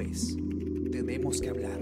Es Tenemos que hablar.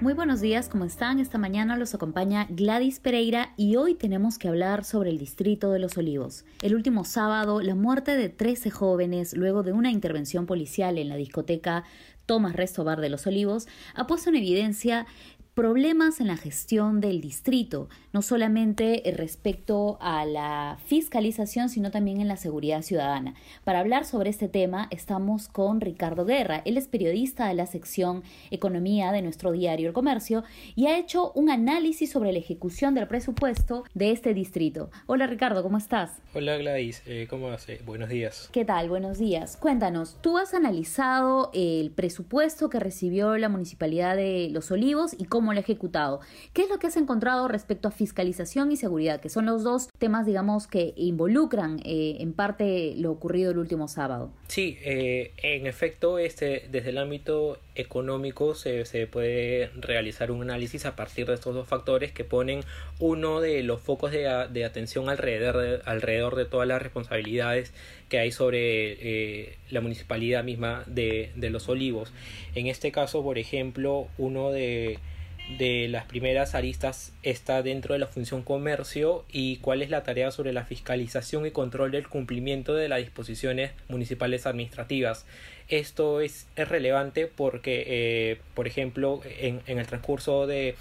Muy buenos días, ¿cómo están? Esta mañana los acompaña Gladys Pereira y hoy tenemos que hablar sobre el Distrito de los Olivos. El último sábado, la muerte de 13 jóvenes luego de una intervención policial en la discoteca Tomás Restobar de los Olivos ha puesto en evidencia problemas en la gestión del distrito, no solamente respecto a la fiscalización, sino también en la seguridad ciudadana. Para hablar sobre este tema estamos con Ricardo Guerra. Él es periodista de la sección Economía de nuestro diario El Comercio y ha hecho un análisis sobre la ejecución del presupuesto de este distrito. Hola Ricardo, ¿cómo estás? Hola Gladys, eh, ¿cómo vas? buenos días. ¿Qué tal? Buenos días. Cuéntanos, tú has analizado el presupuesto que recibió la Municipalidad de Los Olivos y cómo lo ha ejecutado. ¿Qué es lo que has encontrado respecto a fiscalización y seguridad, que son los dos temas, digamos, que involucran eh, en parte lo ocurrido el último sábado? Sí, eh, en efecto, este, desde el ámbito económico se, puede realizar un análisis a partir de estos dos factores que ponen uno de los focos de, atención alrededor de, alrededor de todas las responsabilidades que hay sobre eh, la municipalidad misma de los olivos. En este caso, por ejemplo, uno de de las primeras aristas está dentro de la función comercio y cuál es la tarea sobre la fiscalización y control del cumplimiento de las disposiciones municipales administrativas. Esto es, relevante porque, eh, por ejemplo, en, en, el transcurso de,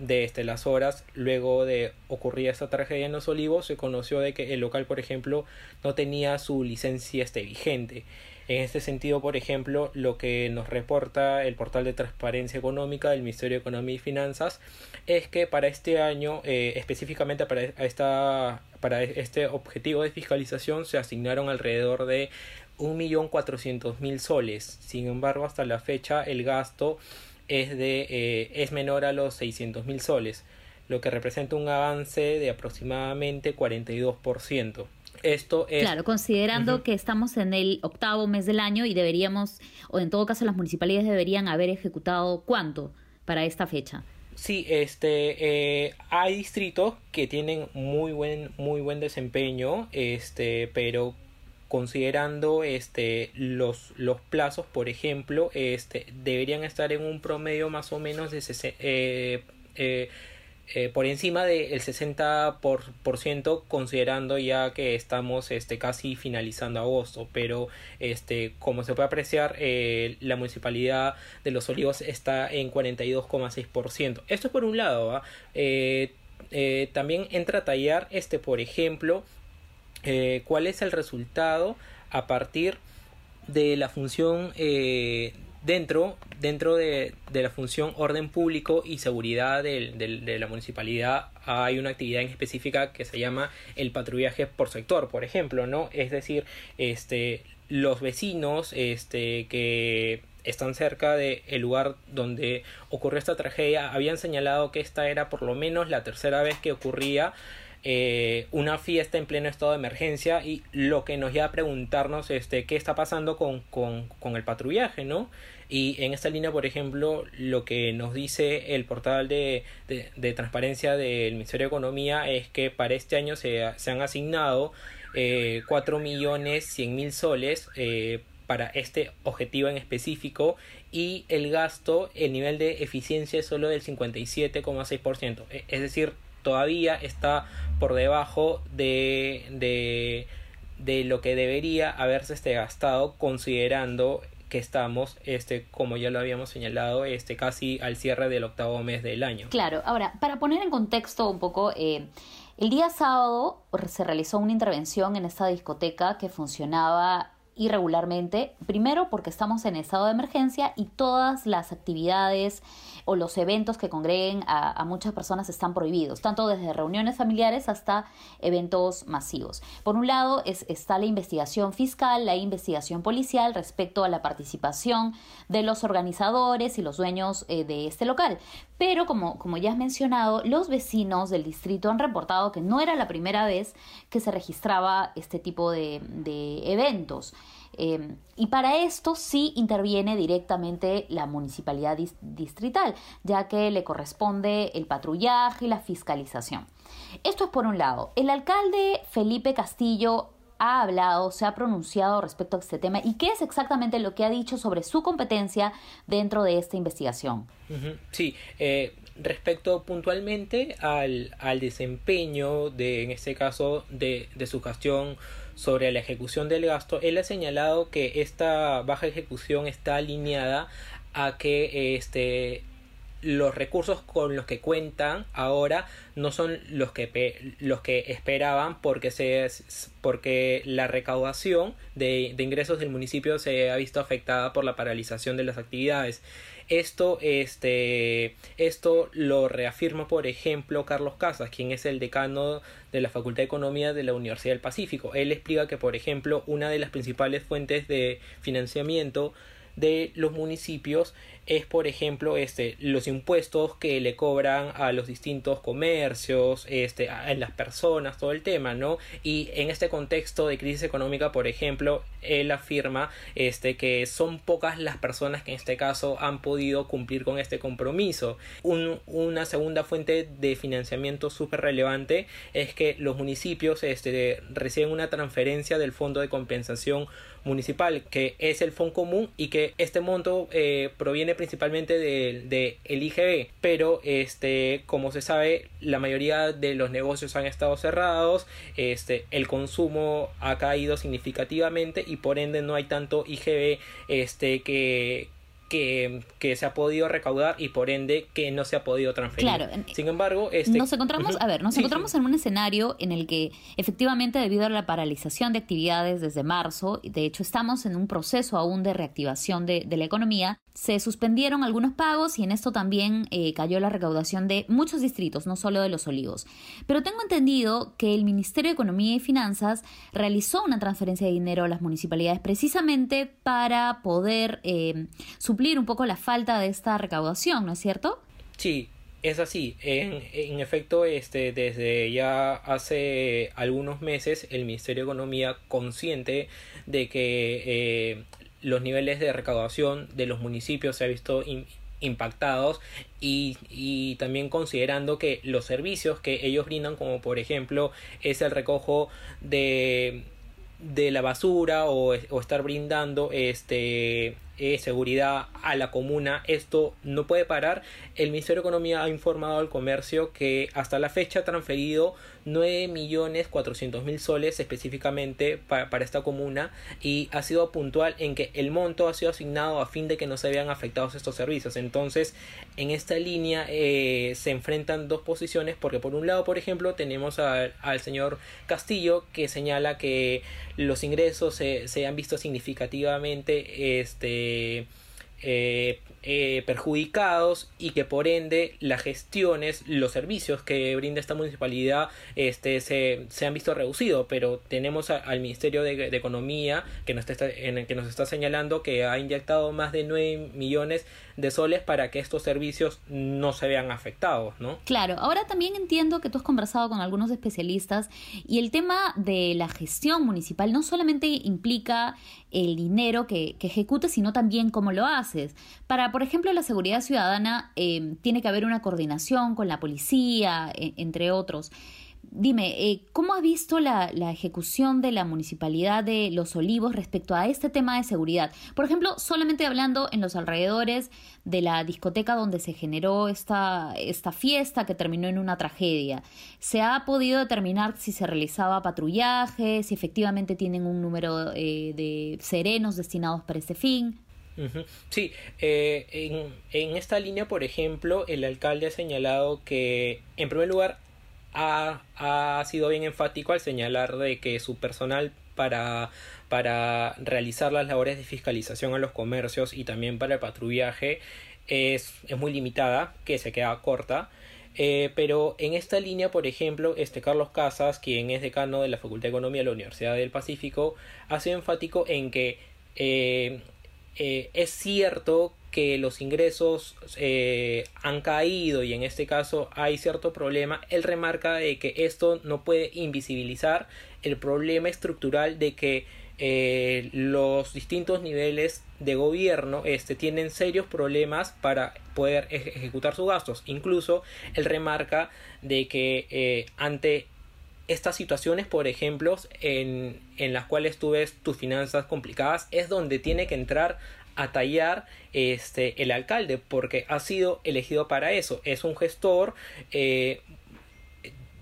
de este, las horas luego de ocurrir esta tragedia en los olivos se conoció de que el local por ejemplo no tenía su licencia este, vigente en este sentido, por ejemplo, lo que nos reporta el portal de transparencia económica del Ministerio de Economía y Finanzas es que para este año, eh, específicamente para, esta, para este objetivo de fiscalización, se asignaron alrededor de 1.400.000 soles. Sin embargo, hasta la fecha el gasto es, de, eh, es menor a los 600.000 soles, lo que representa un avance de aproximadamente 42%. Esto es... Claro, considerando que estamos en el octavo mes del año y deberíamos, o en todo caso las municipalidades deberían haber ejecutado cuánto para esta fecha. Sí, este, eh, hay distritos que tienen muy buen, muy buen desempeño, este, pero considerando este los, los plazos, por ejemplo, este, deberían estar en un promedio más o menos de eh, eh, eh, por encima del 60%, por, ciento, considerando ya que estamos este, casi finalizando agosto, pero este, como se puede apreciar, eh, la municipalidad de Los Olivos está en 42,6%. Esto es por un lado, eh, también entra a tallar, este, por ejemplo, cuál es el resultado a partir de la función dentro, dentro de, de, la función orden público y seguridad de, de, la municipalidad hay una actividad en específica que se llama el patrullaje por sector, por ejemplo, ¿no? Es decir, este, los vecinos este, que están cerca del el lugar donde ocurrió esta tragedia habían señalado que esta era por lo menos la tercera vez que ocurría eh, una fiesta en pleno estado de emergencia y lo que nos lleva a preguntarnos este, qué está pasando con, con, con el patrullaje, ¿no? Y en esta línea, por ejemplo, lo que nos dice el portal de, de, transparencia del Ministerio de Economía es que para este año se, se han asignado eh, 4 millones 100 mil soles eh, para este objetivo en específico y el gasto, el nivel de eficiencia es solo del 57,6%. E, es decir, todavía está por debajo de, de, de lo que debería haberse este gastado considerando que estamos, este, como ya lo habíamos señalado, este, casi al cierre del octavo mes del año. Claro, ahora, para poner en contexto un poco, eh, el día sábado se realizó una intervención en esta discoteca que funcionaba irregularmente, primero porque estamos en estado de emergencia y todas las actividades o los eventos que congreguen a, muchas personas están prohibidos, tanto desde reuniones familiares hasta eventos masivos. Por un lado es, está la investigación fiscal, la investigación policial respecto a la participación de los organizadores y los dueños eh, de este local. Pero como, como ya has mencionado, los vecinos del distrito han reportado que no era la primera vez que se registraba este tipo de, eventos. Em, y para esto sí interviene directamente la municipalidad distrital, ya que le corresponde el patrullaje y la fiscalización. Esto es por un lado. El alcalde Felipe Castillo ha hablado, se ha pronunciado respecto a este tema y qué es exactamente lo que ha dicho sobre su competencia dentro de esta investigación. Sí, eh, respecto puntualmente al, al, desempeño de, en este caso, de, de su gestión sobre la ejecución del gasto, él ha señalado que esta baja ejecución está alineada a que este los recursos con los que cuentan ahora no son los que los que esperaban porque se porque la recaudación de, de ingresos del municipio se ha visto afectada por la paralización de las actividades esto, este, esto lo reafirma, por ejemplo, Carlos Casas, quien es el decano de la Facultad de Economía de la Universidad del Pacífico. Él explica que, por ejemplo, una de las principales fuentes de financiamiento de los municipios es por ejemplo este los impuestos que le cobran a los distintos comercios este a las personas todo el tema no y en este contexto de crisis económica por ejemplo él afirma este que son pocas las personas que en este caso han podido cumplir con este compromiso. Una segunda fuente de financiamiento súper relevante es que los municipios este reciben una transferencia del fondo de compensación municipal que es el fondo común y que este monto eh, proviene principalmente del de, IGB pero este como se sabe la mayoría de los negocios han estado cerrados este el consumo ha caído significativamente y por ende no hay tanto IGB este que que, que, se ha podido recaudar y por ende que no se ha podido transferir. Claro. Sin embargo, este... nos encontramos, a ver, nos encontramos en un escenario en el que efectivamente debido a la paralización de actividades desde marzo, de hecho estamos en un proceso aún de reactivación de, de la economía, se suspendieron algunos pagos y en esto también eh, cayó la recaudación de muchos distritos, no solo de los olivos. Pero tengo entendido que el Ministerio de Economía y Finanzas realizó una transferencia de dinero a las municipalidades precisamente para poder eh, un poco la falta de esta recaudación, ¿no es cierto? Sí, es así. En, efecto, este, desde ya hace algunos meses el Ministerio de Economía, consciente de que eh, los niveles de recaudación de los municipios se ha visto impactados y, y, también considerando que los servicios que ellos brindan como por ejemplo es el recojo de de la basura o, o estar brindando este eh, seguridad a la comuna. Esto no puede parar. El Ministerio de Economía ha informado al comercio que hasta la fecha ha transferido 9 millones 400 mil soles específicamente para esta comuna y ha sido puntual en que el monto ha sido asignado a fin de que no se vean afectados estos servicios. Entonces, en esta línea eh, se enfrentan dos posiciones porque por un lado, por ejemplo, tenemos al señor Castillo que señala que los ingresos se, se han visto significativamente este eh, eh, perjudicados y que por ende las gestiones, los servicios que brinda esta municipalidad este, se, se han visto reducidos, pero tenemos al Ministerio de, Economía que nos, está, en el que nos está señalando que ha inyectado más de 9 millones de soles para que estos servicios no se vean afectados, ¿no? Claro, ahora también entiendo que tú has conversado con algunos especialistas y el tema de la gestión municipal no solamente implica el dinero que, que ejecutes, sino también cómo lo haces. Para por ejemplo, la seguridad ciudadana eh, tiene que haber una coordinación con la policía, e, entre otros. Dime, eh, ¿cómo has visto la, ejecución de la municipalidad de Los Olivos respecto a este tema de seguridad? Por ejemplo, solamente hablando en los alrededores de la discoteca donde se generó esta, esta fiesta que terminó en una tragedia. ¿Se ha podido determinar si se realizaba patrullaje, si efectivamente tienen un número eh, de serenos destinados para ese fin? Sí, eh, en, en, esta línea, por ejemplo, el alcalde ha señalado que, en primer lugar, ha, ha sido bien enfático al señalar de que su personal para, para realizar las labores de fiscalización a los comercios y también para el patrullaje es, es muy limitada, que se queda corta. Eh, pero en esta línea, por ejemplo, este Carlos Casas, quien es decano de la Facultad de Economía de la Universidad del Pacífico, ha sido enfático en que eh, eh, es cierto que los ingresos eh, han caído y en este caso hay cierto problema, él remarca de que esto no puede invisibilizar el problema estructural de que eh, los distintos niveles de gobierno este, tienen serios problemas para poder ejecutar sus gastos. Incluso él remarca de que ante estas situaciones, por ejemplo, en, en las cuales tú ves tus finanzas complicadas, es donde tiene que entrar a tallar este, el alcalde, porque ha sido elegido para eso. Es un gestor eh,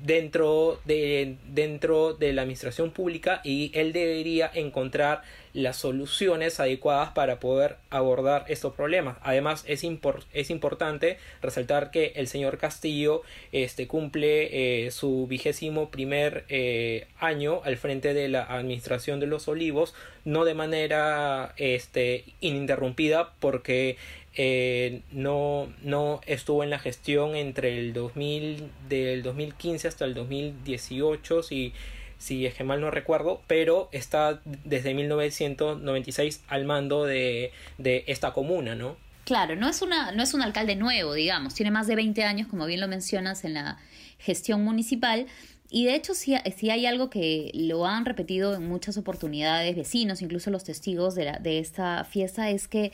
dentro de, dentro de la administración pública y él debería encontrar las soluciones adecuadas para poder abordar estos problemas. Además, es, es importante resaltar que el señor Castillo este, cumple eh, su vigésimo primer eh, año al frente de la Administración de los Olivos, no de manera este, ininterrumpida, porque eh, no, no estuvo en la gestión entre el 2000, del 2015 hasta el 2018, si, si es que mal no recuerdo, pero está desde 1996 al mando de, de esta comuna, ¿no? Claro, no es, una, no es un alcalde nuevo, digamos, tiene más de 20 años, como bien lo mencionas, en la gestión municipal. Y de hecho, si, si hay algo que lo han repetido en muchas oportunidades, vecinos, incluso los testigos de, la, de esta fiesta, es que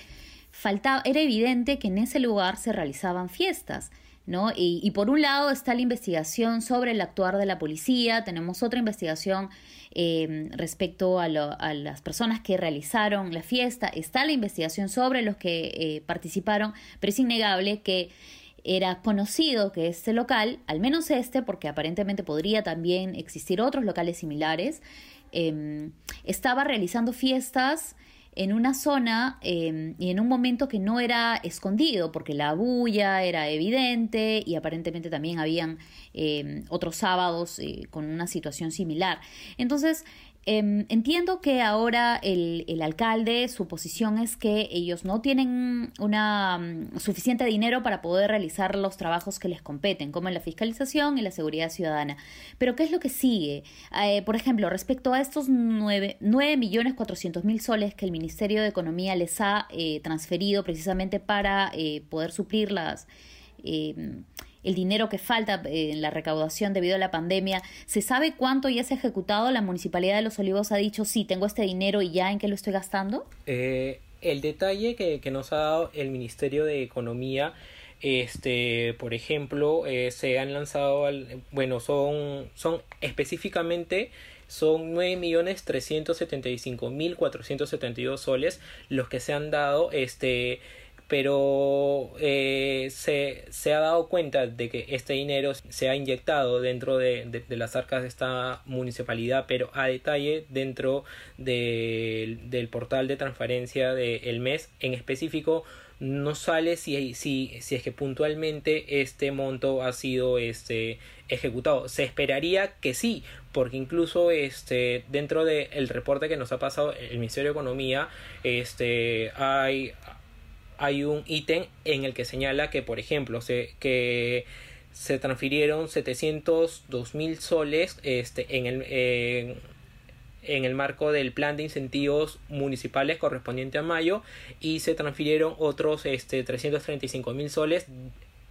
faltaba, era evidente que en ese lugar se realizaban fiestas. ¿No? Y, por un lado está la investigación sobre el actuar de la policía, tenemos otra investigación eh, respecto a, las personas que realizaron la fiesta, está la investigación sobre los que eh, participaron, pero es innegable que era conocido que este local, al menos este, porque aparentemente podría también existir otros locales similares, em, estaba realizando fiestas en una zona em, y en un momento que no era escondido, porque la bulla era evidente y aparentemente también habían em, otros sábados eh, con una situación similar. Entonces, Em, entiendo que ahora el, el, alcalde, su posición es que ellos no tienen una mm, suficiente dinero para poder realizar los trabajos que les competen, como en la fiscalización y la seguridad ciudadana. Pero ¿qué es lo que sigue? Eh, por ejemplo, respecto a estos 9, millones 400 mil soles que el Ministerio de Economía les ha eh, transferido precisamente para eh, poder suplir las em, el dinero que falta eh, en la recaudación debido a la pandemia. ¿Se sabe cuánto ya se ha ejecutado? La Municipalidad de Los Olivos ha dicho, sí, tengo este dinero y ya en qué lo estoy gastando. Eh, el detalle que, nos ha dado el Ministerio de Economía este por ejemplo eh, se han lanzado bueno son son específicamente son nueve millones trescientos setenta y cinco mil cuatrocientos setenta y dos soles los que se han dado este pero eh, se, se, ha dado cuenta de que este dinero se ha inyectado dentro de, de, las arcas de esta municipalidad, pero a detalle dentro de, del portal de transparencia del mes en específico no sale si, si, si es que puntualmente este monto ha sido este, ejecutado. Se esperaría que sí, porque incluso este, dentro del reporte que nos ha pasado el Ministerio de Economía este, hay, hay un ítem en el que señala que, por ejemplo, se, que se transfirieron 702 mil soles este, en, el, en el marco del plan de incentivos municipales correspondiente a mayo y se transfirieron otros este, 335 mil soles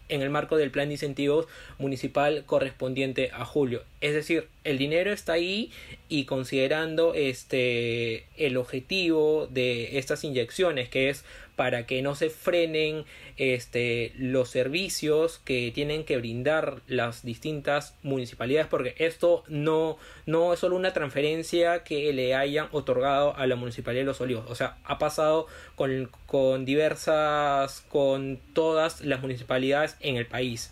en el marco del plan de incentivos municipal correspondiente a julio. Es decir, el dinero está ahí y considerando este el objetivo de estas inyecciones que es para que no se frenen este, los servicios que tienen que brindar las distintas municipalidades, porque esto no, no es solo una transferencia que le hayan otorgado a la Municipalidad de Los Olivos, o sea, ha pasado con, con diversas, con todas las municipalidades en el país.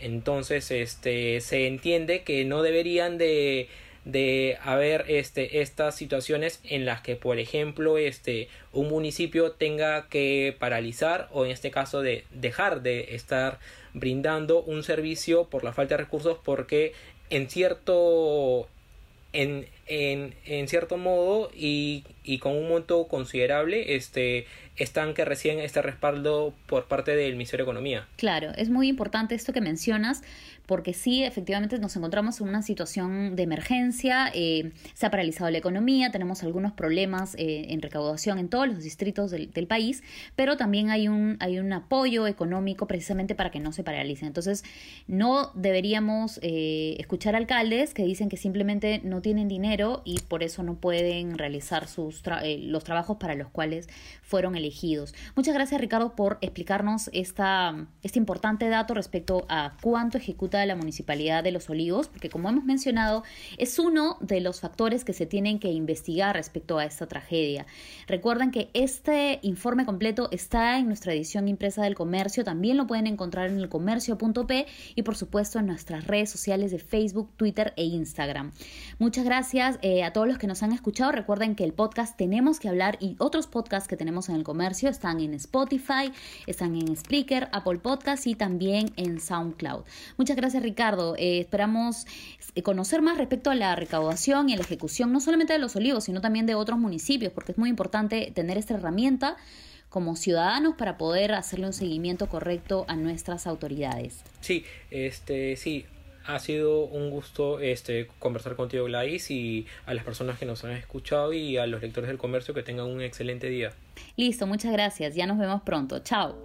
Entonces, este, se entiende que no deberían de de haber este, estas situaciones en las que, por ejemplo, este, un municipio tenga que paralizar o en este caso de dejar de estar brindando un servicio por la falta de recursos porque en cierto en, en, en cierto modo y, y, con un monto considerable este están que reciben este respaldo por parte del Ministerio de Economía. Claro, es muy importante esto que mencionas porque sí, efectivamente nos encontramos en una situación de emergencia, eh, se ha paralizado la economía, tenemos algunos problemas eh, en recaudación en todos los distritos del, país, pero también hay un, hay un apoyo económico precisamente para que no se paralicen. Entonces, no deberíamos eh, escuchar alcaldes que dicen que simplemente no tienen dinero y por eso no pueden realizar sus los trabajos para los cuales fueron elegidos. Muchas gracias Ricardo por explicarnos esta, este importante dato respecto a cuánto ejecuta la Municipalidad de Los Olivos, porque como hemos mencionado, es uno de los factores que se tienen que investigar respecto a esta tragedia. Recuerden que este informe completo está en nuestra edición impresa del comercio, también lo pueden encontrar en el comercio.p y por supuesto en nuestras redes sociales de Facebook, Twitter e Instagram. Muchas gracias eh, a todos los que nos han escuchado. Recuerden que el podcast Tenemos que hablar y otros podcasts que tenemos en el comercio están en Spotify, están en Spreaker, Apple Podcasts y también en SoundCloud. Muchas gracias Ricardo. Eh, esperamos eh, conocer más respecto a la recaudación y a la ejecución no solamente de los olivos, sino también de otros municipios, porque es muy importante tener esta herramienta como ciudadanos para poder hacerle un seguimiento correcto a nuestras autoridades. Sí, este, sí, ha sido un gusto este, conversar contigo, Gladys, y a las personas que nos han escuchado y a los lectores del comercio que tengan un excelente día. Listo, muchas gracias. Ya nos vemos pronto. Chao.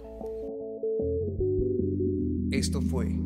Esto fue